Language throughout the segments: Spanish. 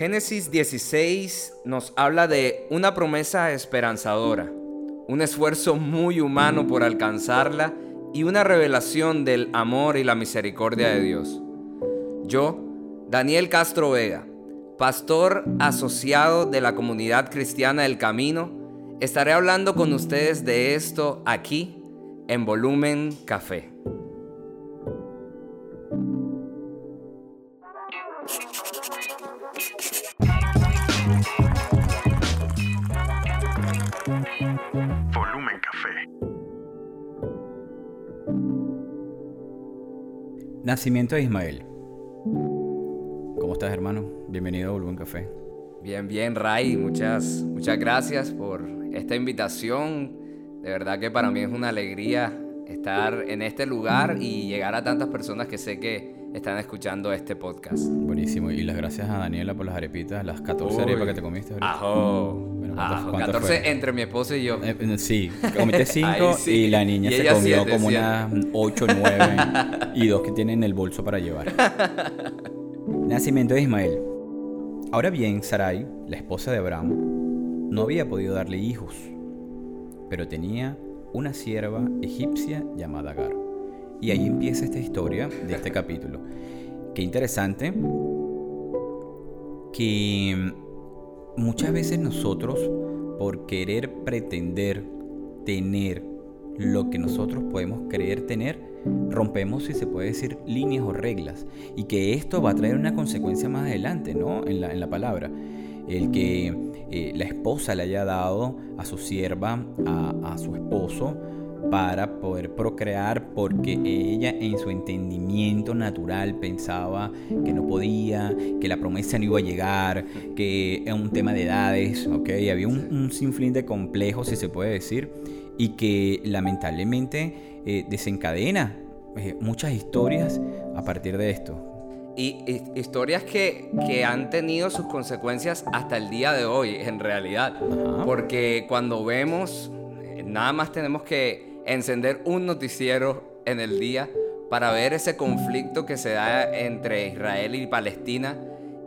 Génesis 16 nos habla de una promesa esperanzadora, un esfuerzo muy humano por alcanzarla y una revelación del amor y la misericordia de Dios. Yo, Daniel Castro Vega, pastor asociado de la comunidad cristiana del Camino, estaré hablando con ustedes de esto aquí en Volumen Café. Nacimiento de Ismael. ¿Cómo estás, hermano? Bienvenido a Volumen Café. Bien, bien, Ray, muchas, muchas gracias por esta invitación. De verdad que para mí es una alegría estar en este lugar y llegar a tantas personas que sé que están escuchando este podcast. Buenísimo. Y las gracias a Daniela por las arepitas, las 14 Uy. arepas que te comiste ahorita. Ajo. Bueno, ¿cuántas- Ajo. cuántas 14 fueron? entre mi esposa y yo. Eh, eh, sí, comiste 5 Ahí sí. y la niña Y se comió siete, como unas 8 o 9 y dos que tienen en el bolso para llevar. Nacimiento de Ismael. Ahora bien, Sarai, la esposa de Abraham, no había podido darle hijos, pero tenía una sierva egipcia llamada Agar. Y ahí empieza esta historia de este capítulo. Qué interesante que muchas veces nosotros, por querer pretender tener lo que nosotros podemos creer tener, rompemos, si se puede decir, líneas o reglas. Y que esto va a traer una consecuencia más adelante, ¿no? En la, en la palabra. El que eh, la esposa le haya dado a su sierva, a, a su esposo, para poder procrear porque ella en su entendimiento natural pensaba que no podía, que la promesa no iba a llegar, que era un tema de edades, ¿ok? Había un, un sinfín de complejos, si se puede decir, y que lamentablemente eh, desencadena eh, muchas historias a partir de esto. Y, y- historias que, que han tenido sus consecuencias hasta el día de hoy, en realidad. Ajá. Porque cuando vemos, eh, nada más tenemos que encender un noticiero en el día para ver ese conflicto que se da entre Israel y Palestina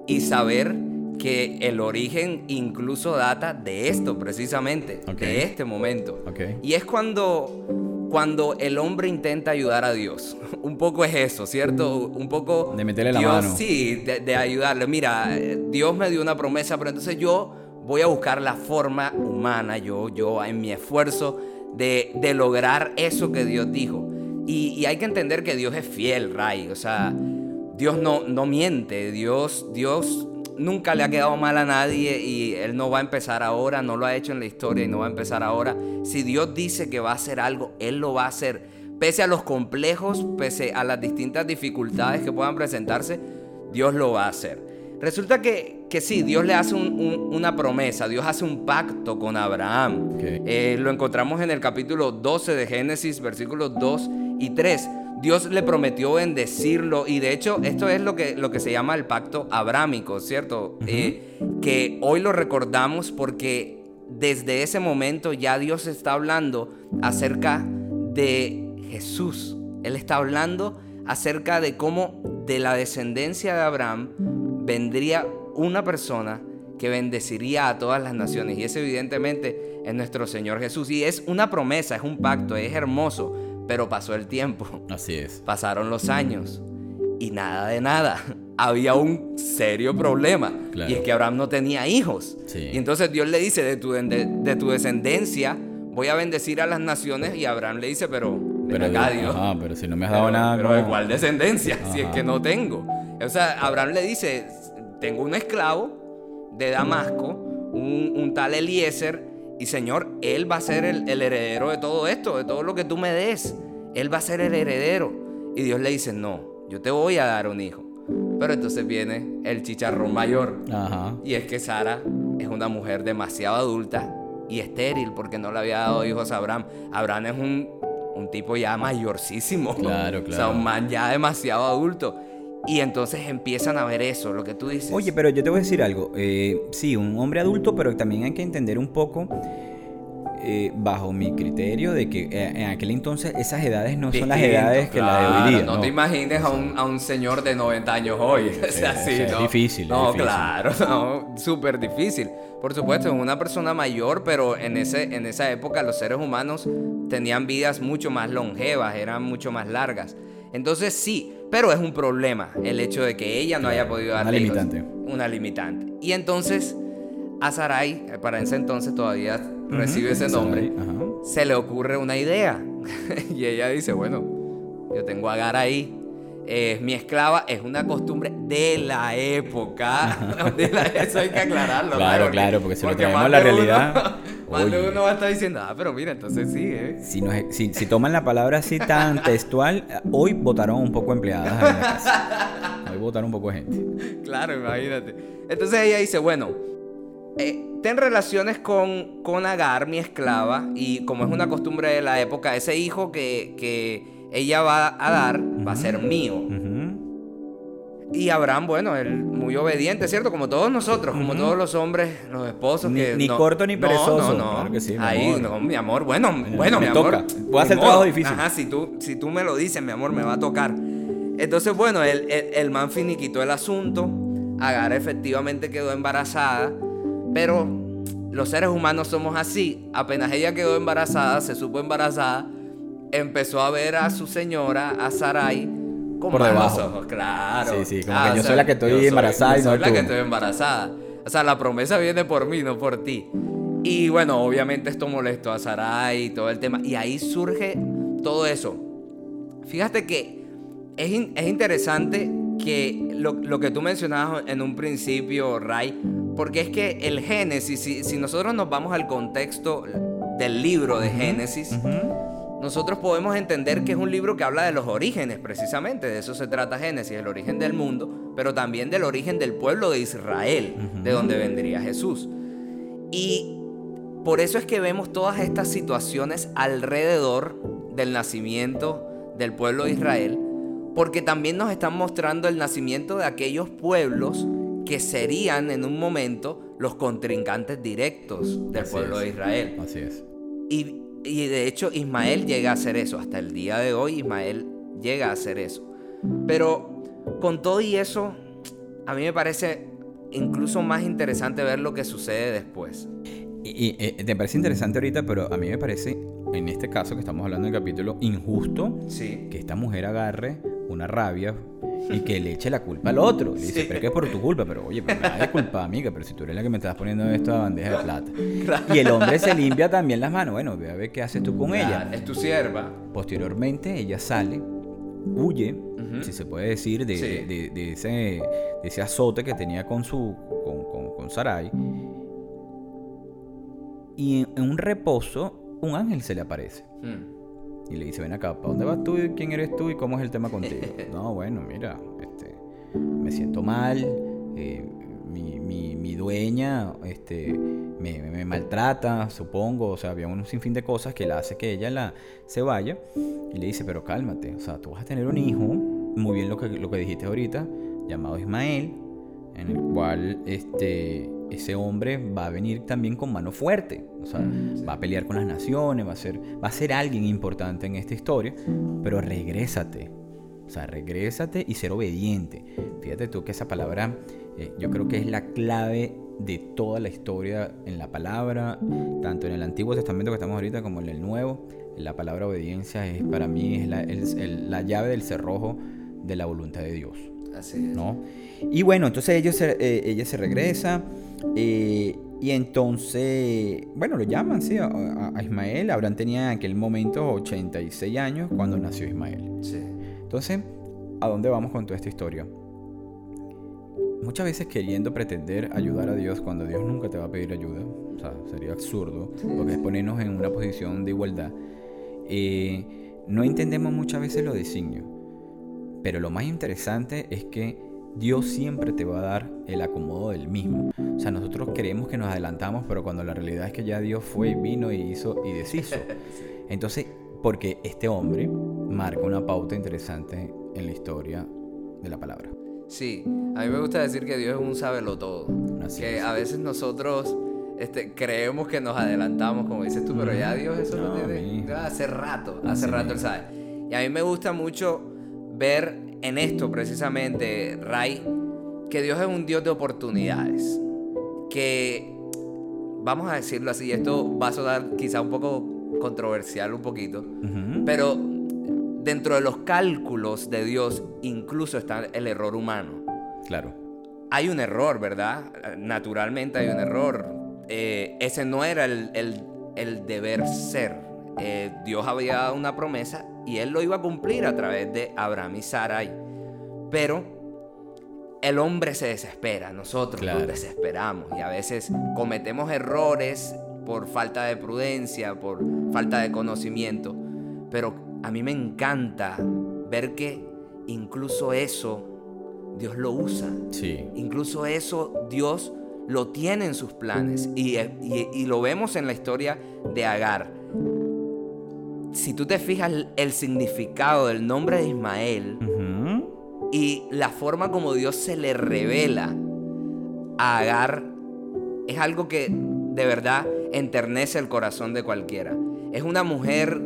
y saber que el origen incluso data de esto precisamente, de este momento. Y es cuando, cuando el hombre intenta ayudar a Dios. Un poco es eso, ¿cierto? Un poco... De meterle la Dios, mano. Sí, de, de ayudarle. Mira, Dios me dio una promesa, pero entonces yo voy a buscar la forma humana, yo, yo en mi esfuerzo de, de lograr eso que Dios dijo. Y, hay que entender que Dios es fiel, Ray. O sea, Dios no, no miente. Dios, Dios nunca le ha quedado mal a nadie y Él no va a empezar ahora, no lo ha hecho en la historia y no va a empezar ahora. Si Dios dice que va a hacer algo, Él lo va a hacer. Pese a los complejos, pese a las distintas dificultades que puedan presentarse, Dios lo va a hacer. Resulta que, que sí, Dios le hace un- un- una promesa, Dios hace un pacto con Abraham. Eh, lo encontramos en el capítulo 12 de Génesis, versículos 2 y 3. Dios le prometió bendecirlo y de hecho esto es lo que, lo que se llama el pacto abrámico, ¿cierto? Eh, que hoy lo recordamos porque desde ese momento ya Dios está hablando acerca de Jesús. Él está hablando acerca de cómo de la descendencia de Abraham vendría una persona que bendeciría a todas las naciones. Y ese evidentemente es nuestro Señor Jesús. Y es una promesa, es un pacto, es hermoso. Pero pasó el tiempo, Así es. pasaron los años y nada de nada. Había un serio problema. Claro. Y es que Abraham no tenía hijos. Sí. Y entonces Dios le dice, de tu, de, de tu descendencia voy a bendecir a las naciones. Y Abraham le dice, pero Pero, acá, Dios. ajá, pero si no me has Pero, dado nada. pero ¿cómo? ¿de cuál descendencia? Si es que no tengo. O sea, Abraham le dice, tengo un esclavo de Damasco, un, un tal Eliezer, y Señor, él va a ser el, el heredero de todo esto, de todo lo que tú me des. Él va a ser el heredero. Y Dios le dice, no, yo te voy a dar un hijo. Pero entonces viene el chicharrón mayor. Ajá. Y es que Sara es una mujer demasiado adulta y estéril porque no le había dado hijos a Abraham. Abraham es un, un tipo ya mayorcísimo. Claro, O sea, claro. un man ya demasiado adulto. Y entonces empiezan a ver eso, lo que tú dices. Oye, pero yo te voy a decir algo. Eh, sí, un hombre adulto, pero también hay que entender un poco eh, bajo mi criterio de que eh, en aquel entonces esas edades no son las edades que las de claro, hoy día. No, te imagines a un, a un señor de 90 años hoy. o sea, sí, es ¿no? difícil, es No, difícil. claro, no, súper difícil. Por supuesto, es una persona mayor, pero en, ese, en esa época los seres humanos tenían vidas mucho más longevas, eran mucho más largas. Entonces sí, pero es un problema el hecho de que ella no haya podido una dar limitante. Una limitante. Y entonces a Sarai, para ese entonces todavía recibe ese nombre, Sarai, se le ocurre una idea. y ella dice, bueno, yo tengo a Agar ahí. Es mi esclava, es una costumbre de la época. De la- eso hay que aclararlo. Claro, porque- claro, porque si lo traemos la uno- realidad, más oye. uno va a estar diciendo, ah, pero mira, entonces sí, ¿eh? Si, nos- si, si toman la palabra así tan textual, hoy votaron un poco empleadas en la casa. Hoy votaron un poco de gente. Claro, imagínate. Entonces ella dice, bueno, eh, ten relaciones con, con Agar, mi esclava, y como es una costumbre de la época, ese hijo que, que ella va a dar va a ser mío. Ujú. Y Abraham, bueno, él muy obediente, ¿cierto? Como todos nosotros, como todos los hombres, los esposos Ni- que... ni no- corto ni no, perezoso. No, no, Claro que sí, mi Ahí, amor. no, mi amor, bueno, bueno, me mi toca. amor. Voy a hacer trabajo difícil. Ajá, si tú, si tú me lo dices, mi amor, me va a tocar. Entonces, bueno, el, el, el man finiquitó el asunto. Agar efectivamente quedó embarazada, pero los seres humanos somos así. Apenas ella quedó embarazada, se supo embarazada, empezó a ver a su señora, a Sarai, con Por debajo. ojos, claro. Sí, sí, como Ah, que yo sea, soy la que estoy yo soy- embarazada y no soy la tú. que estoy embarazada. O sea, la promesa viene por mí, no por ti. Y bueno, obviamente esto molestó a Sarai y todo el tema. Y ahí surge todo eso. Fíjate que es, in- es interesante que lo, lo que tú mencionabas en un principio, Ray, porque es que el Génesis, si, si nosotros nos vamos al contexto del libro de Génesis, nosotros podemos entender que es un libro que habla de los orígenes, precisamente, de eso se trata Génesis, el origen del mundo, pero también del origen del pueblo de Israel, de donde vendría Jesús. Y por eso es que vemos todas estas situaciones alrededor del nacimiento del pueblo de Israel, porque también nos están mostrando el nacimiento de aquellos pueblos que serían en un momento los contrincantes directos del Así pueblo es. de Israel. Así es. Y, y de hecho Ismael llega a hacer eso. Hasta el día de hoy Ismael llega a hacer eso. Pero con todo y eso, a mí me parece incluso más interesante ver lo que sucede después. Y, y, eh, te parece interesante ahorita, pero a mí me parece, en este caso que estamos hablando del capítulo, injusto Sí. que esta mujer agarre una rabia y que le eche la culpa al otro. Le dice, Sí. pero es que es por tu culpa, pero oye, pero me da de culpa, amiga, pero si tú eres la que me estás poniendo esto a bandeja de plata. Y el hombre se limpia también las manos. Bueno, ve a ver qué haces tú con ella. Es tu sierva. Posteriormente, ella sale, huye, si se puede decir, de, Sí. de- de- de ese, de ese azote que tenía con su con, con, con Sarai. Y en, en un reposo, un ángel se le aparece. Mm. Y le dice, ven acá, ¿para dónde vas tú? y ¿Quién eres tú? ¿Y cómo es el tema contigo? no, bueno, mira, este, me siento mal, eh, mi, mi- mi dueña este, me, me- me maltrata, supongo, o sea, había un sinfín de cosas que la hace que ella la, se vaya. Y le dice, pero cálmate, o sea, tú vas a tener un hijo, muy bien lo que, lo que dijiste ahorita, llamado Ismael, en el cual este, ese hombre va a venir también con mano fuerte. O sea, va a pelear con las naciones, va a, ser, va a ser alguien importante en esta historia, pero regrésate. O sea, regrésate y ser obediente. Fíjate tú que esa palabra eh, yo creo que es la clave de toda la historia en la palabra, tanto en el Antiguo Testamento que estamos ahorita como en el Nuevo. La palabra obediencia es para mí es la, es el- la llave del cerrojo de la voluntad de Dios. Así es. ¿no? Y bueno, entonces ella se, eh, ella se regresa eh, y entonces, bueno, lo llaman, sí, a, a- Ismael. Abraham tenía en aquel momento 86 años cuando nació Ismael. Sí. Entonces, ¿a dónde vamos con toda esta historia? Muchas veces queriendo pretender ayudar a Dios cuando Dios nunca te va a pedir ayuda, o sea, sería absurdo, porque es ponernos en una posición de igualdad. Eh, no entendemos muchas veces los designios, pero lo más interesante es que Dios siempre te va a dar el acomodo del mismo. O sea, nosotros creemos que nos adelantamos, pero cuando la realidad es que ya Dios fue y vino y hizo y deshizo. Entonces, porque este hombre marca una pauta interesante en la historia de la palabra. Sí, a mí me gusta decir que Dios es un todo. Así que es. a veces nosotros este, creemos que nos adelantamos, como dices tú, pero ya Dios eso lo No, tiene mi- ya hace rato, hace rato Él sabe. Y a mí me gusta mucho ver en esto precisamente, Ray, que Dios es un Dios de oportunidades. Que, vamos a decirlo así, esto va a sonar quizá un poco controversial un poquito, pero dentro de los cálculos de Dios incluso está el error humano. Claro. Hay un error, ¿verdad? Naturalmente hay un error. Eh, ese no era el, el- el deber ser. Eh, Dios había dado una promesa y Él lo iba a cumplir a través de Abraham y Sarai. Pero el hombre se desespera, nosotros Claro. nos desesperamos y a veces cometemos errores por falta de prudencia, por falta de conocimiento. Pero a mí me encanta ver que incluso eso Dios lo usa. Sí. Incluso eso Dios lo tiene en sus planes y, y- y lo vemos en la historia de Agar. Si tú te fijas el, significado del nombre de Ismael y la forma como Dios se le revela a Agar, es algo que de verdad enternece el corazón de cualquiera. Es una mujer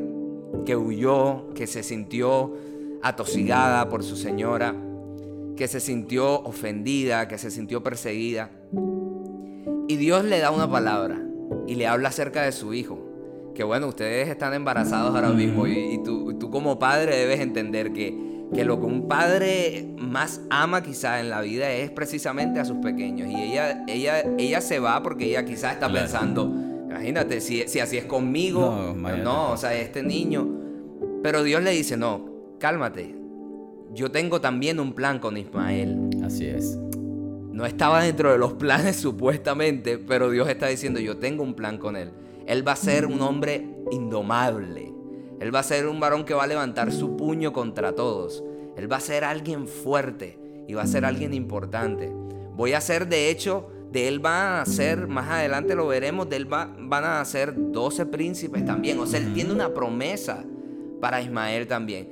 que huyó, que se sintió atosigada por su señora, que se sintió ofendida, que se sintió perseguida. Y Dios le da una palabra y le habla acerca de su hijo. Que bueno, ustedes están embarazados ahora mismo y, y tú, tú como padre debes entender que, que lo que un padre más ama quizá en la vida es precisamente a sus pequeños. Y ella, ella, ella se va porque ella quizás está Claro. pensando, imagínate, si, si así es conmigo, No, no, o sea, este niño. Pero Dios le dice, no, cálmate. Yo tengo también un plan con Ismael. Así es. No estaba dentro de los planes supuestamente, pero Dios está diciendo, yo tengo un plan con él. Él va a ser un hombre indomable. Él va a ser un varón que va a levantar su puño contra todos. Él va a ser alguien fuerte y va a ser alguien importante. Voy a ser, de hecho, de él va a ser, más adelante lo veremos, de él va- van a ser 12 príncipes también. O sea, él tiene una promesa para Ismael también.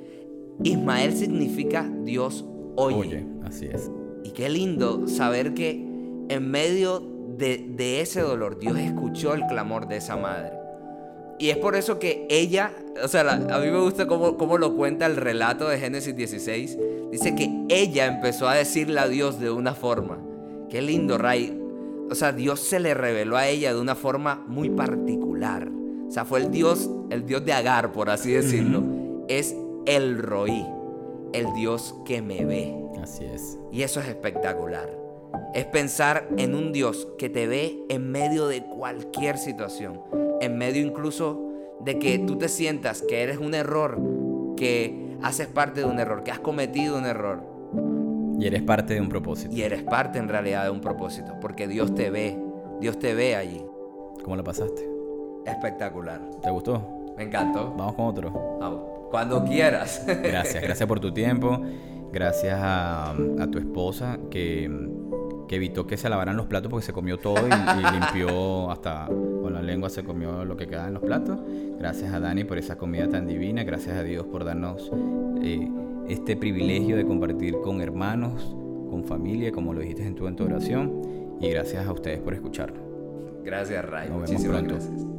Ismael significa Dios oye. Oye, así es. Y qué lindo saber que en medio de, de ese dolor Dios escuchó el clamor de esa madre. Y es por eso que ella, o sea, la- a mí me gusta cómo, cómo lo cuenta el relato de Génesis 16. Dice que ella empezó a decirle a Dios de una forma. Qué lindo, Ray. O sea, Dios se le reveló a ella de una forma muy particular. O sea, fue el Dios, el Dios de Agar, por así decirlo. Es el Roí, el Dios que me ve. Así es. Y eso es espectacular. Es pensar en un Dios que te ve en medio de cualquier situación. En medio incluso de que tú te sientas que eres un error, que haces parte de un error, que has cometido un error. Y eres parte de un propósito. Y eres parte en realidad de un propósito. Porque Dios te ve. Dios te ve allí. ¿Cómo la pasaste? Espectacular. ¿Te gustó? Me encantó. Vamos con otro. Vamos, Cuando quieras. Gracias, gracias por tu tiempo. Gracias a, a tu esposa que, que evitó que se lavaran los platos porque se comió todo y, y limpió hasta con la lengua se comió lo que quedaba en los platos. Gracias a Dani por esa comida tan divina. Gracias a Dios por darnos eh, este privilegio de compartir con hermanos, con familia, como lo dijiste en tu, oración. Y gracias a ustedes por escucharnos. Gracias, Ray. Nos vemos Muchísimas pronto. gracias.